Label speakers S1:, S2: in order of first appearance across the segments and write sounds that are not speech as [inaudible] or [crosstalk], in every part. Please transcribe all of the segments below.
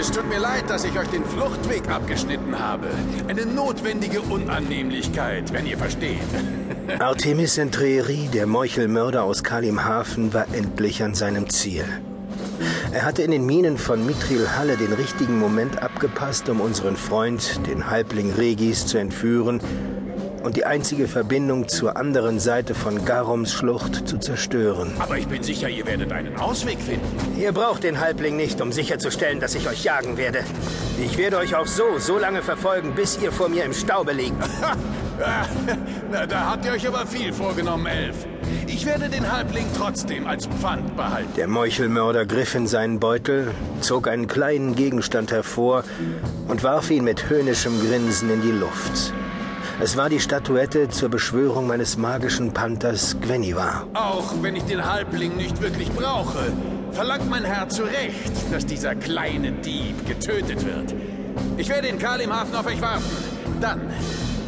S1: Es tut mir leid, dass ich euch den Fluchtweg abgeschnitten habe. Eine notwendige Unannehmlichkeit, wenn ihr versteht. [laughs]
S2: Artemis Entreri, der Meuchelmörder aus Kalimhafen, war endlich an seinem Ziel. Er hatte in den Minen von Mithril Halle den richtigen Moment abgepasst, um unseren Freund, den Halbling Regis, zu entführen und die einzige Verbindung zur anderen Seite von Garoms Schlucht zu zerstören.
S1: Aber ich bin sicher, ihr werdet einen Ausweg finden.
S2: Ihr braucht den Halbling nicht, um sicherzustellen, dass ich euch jagen werde. Ich werde euch auch so, so lange verfolgen, bis ihr vor mir im Staube liegt. [laughs]
S1: Na, da habt ihr euch aber viel vorgenommen, Elf. Ich werde den Halbling trotzdem als Pfand behalten.
S2: Der Meuchelmörder griff in seinen Beutel, zog einen kleinen Gegenstand hervor und warf ihn mit höhnischem Grinsen in die Luft. Es war die Statuette zur Beschwörung meines magischen Panthers Gwenivar.
S1: Auch wenn ich den Halbling nicht wirklich brauche, verlangt mein Herr zu Recht, dass dieser kleine Dieb getötet wird. Ich werde in Kalimhafen auf euch warten. Dann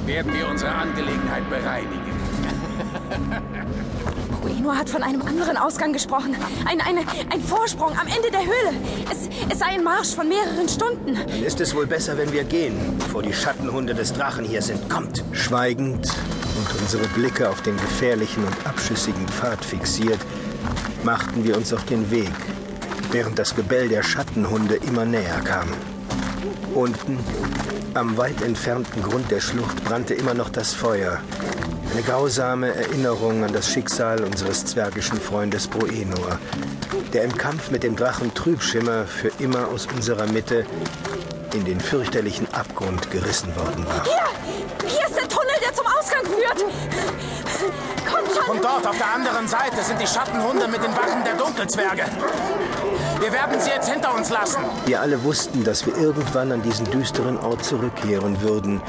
S1: werden wir unsere Angelegenheit bereinigen. [laughs]
S3: Ueno hat von einem anderen Ausgang gesprochen. Ein, eine, ein Vorsprung am Ende der Höhle. Es, es sei ein Marsch von mehreren Stunden.
S2: Dann ist es wohl besser, wenn wir gehen, bevor die Schattenhunde des Drachen hier sind. Kommt! Schweigend und unsere Blicke auf den gefährlichen und abschüssigen Pfad fixiert, machten wir uns auf den Weg, während das Gebell der Schattenhunde immer näher kam. Unten, am weit entfernten Grund der Schlucht, brannte immer noch das Feuer, eine grausame Erinnerung an das Schicksal unseres zwergischen Freundes Broenor, der im Kampf mit dem Drachen Trübschimmer für immer aus unserer Mitte in den fürchterlichen Abgrund gerissen worden war.
S3: Hier! Hier ist der Tunnel, der zum Ausgang führt! Kommt schon!
S4: Und dort auf der anderen Seite sind die Schattenhunde mit den Wachen der Dunkelzwerge. Wir werden sie jetzt hinter uns lassen.
S2: Wir alle wussten, dass wir irgendwann an diesen düsteren Ort zurückkehren würden,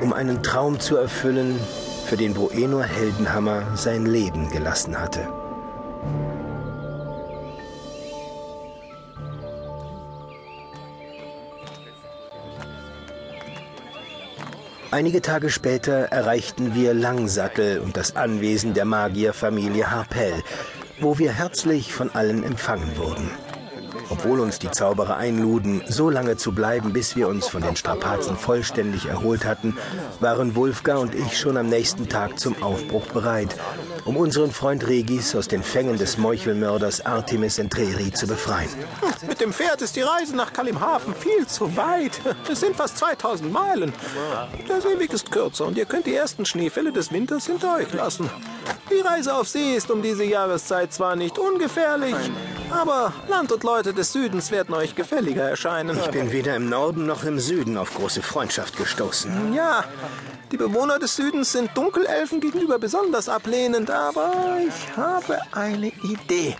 S2: um einen Traum zu erfüllen, für den Bruenor Heldenhammer sein Leben gelassen hatte. Einige Tage später erreichten wir Langsattel und das Anwesen der Magierfamilie Harpell, wo wir herzlich von allen empfangen wurden. Obwohl uns die Zauberer einluden, so lange zu bleiben, bis wir uns von den Strapazen vollständig erholt hatten, waren Wulfgar und ich schon am nächsten Tag zum Aufbruch bereit, um unseren Freund Regis aus den Fängen des Meuchelmörders Artemis Entreri zu befreien.
S5: Mit dem Pferd ist die Reise nach Kalimhafen viel zu weit. Es sind fast 2000 Meilen. Der Seeweg ist kürzer und ihr könnt die ersten Schneefälle des Winters hinter euch lassen. Die Reise auf See ist um diese Jahreszeit zwar nicht ungefährlich, aber Land und Leute des Südens werden euch gefälliger erscheinen.
S2: Ich bin weder im Norden noch im Süden auf große Freundschaft gestoßen.
S5: Ja, die Bewohner des Südens sind Dunkelelfen gegenüber besonders ablehnend, aber ich habe eine Idee,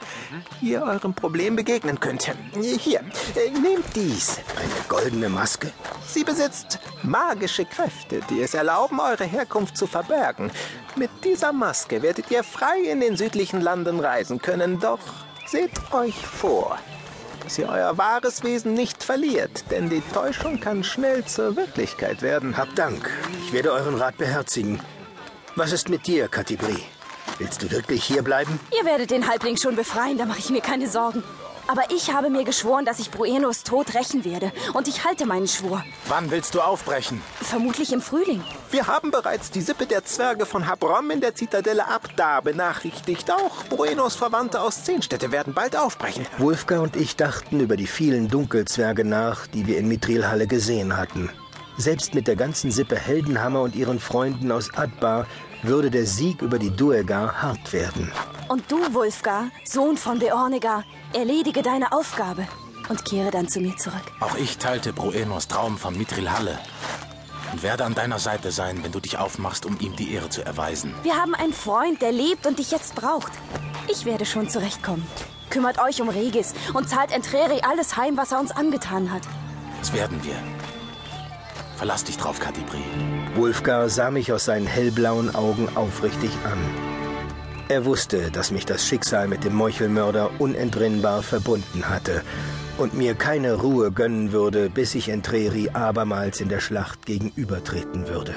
S5: wie ihr eurem Problem begegnen könnt. Hier, äh, nehmt dies.
S2: Eine goldene Maske?
S5: Sie besitzt magische Kräfte, die es erlauben, eure Herkunft zu verbergen. Mit dieser Maske werdet ihr frei in den südlichen Landen reisen können, doch seht euch vor dass ihr euer wahres Wesen nicht verliert, denn die Täuschung kann schnell zur Wirklichkeit werden.
S2: Hab Dank. Ich werde euren Rat beherzigen. Was ist mit dir, Katibri? Willst du wirklich hier bleiben?
S3: Ihr werdet den Halbling schon befreien, da mache ich mir keine Sorgen. Aber ich habe mir geschworen, dass ich Bruenos Tod rächen werde. Und ich halte meinen Schwur.
S4: Wann willst du aufbrechen?
S3: Vermutlich im Frühling.
S5: Wir haben bereits die Sippe der Zwerge von Habrom in der Zitadelle Abda benachrichtigt. Auch Bruenos Verwandte aus Zehnstädte werden bald aufbrechen.
S2: Wulfgar und ich dachten über die vielen Dunkelzwerge nach, die wir in Mithrilhalle gesehen hatten. Selbst mit der ganzen Sippe Heldenhammer und ihren Freunden aus Adbar würde der Sieg über die Duergar hart werden.
S3: Und du, Wulfgar, Sohn von Beornegar, erledige deine Aufgabe und kehre dann zu mir zurück.
S4: Auch ich teilte Bruenos Traum von Mithrilhalle und werde an deiner Seite sein, wenn du dich aufmachst, um ihm die Ehre zu erweisen.
S3: Wir haben einen Freund, der lebt und dich jetzt braucht. Ich werde schon zurechtkommen. Kümmert euch um Regis und zahlt Entreri alles heim, was er uns angetan hat.
S4: Das werden wir. Verlass dich drauf, Katibri.
S2: Wulfgar sah mich aus seinen hellblauen Augen aufrichtig an. Er wusste, dass mich das Schicksal mit dem Meuchelmörder unentrinnbar verbunden hatte und mir keine Ruhe gönnen würde, bis ich Entreri abermals in der Schlacht gegenübertreten würde.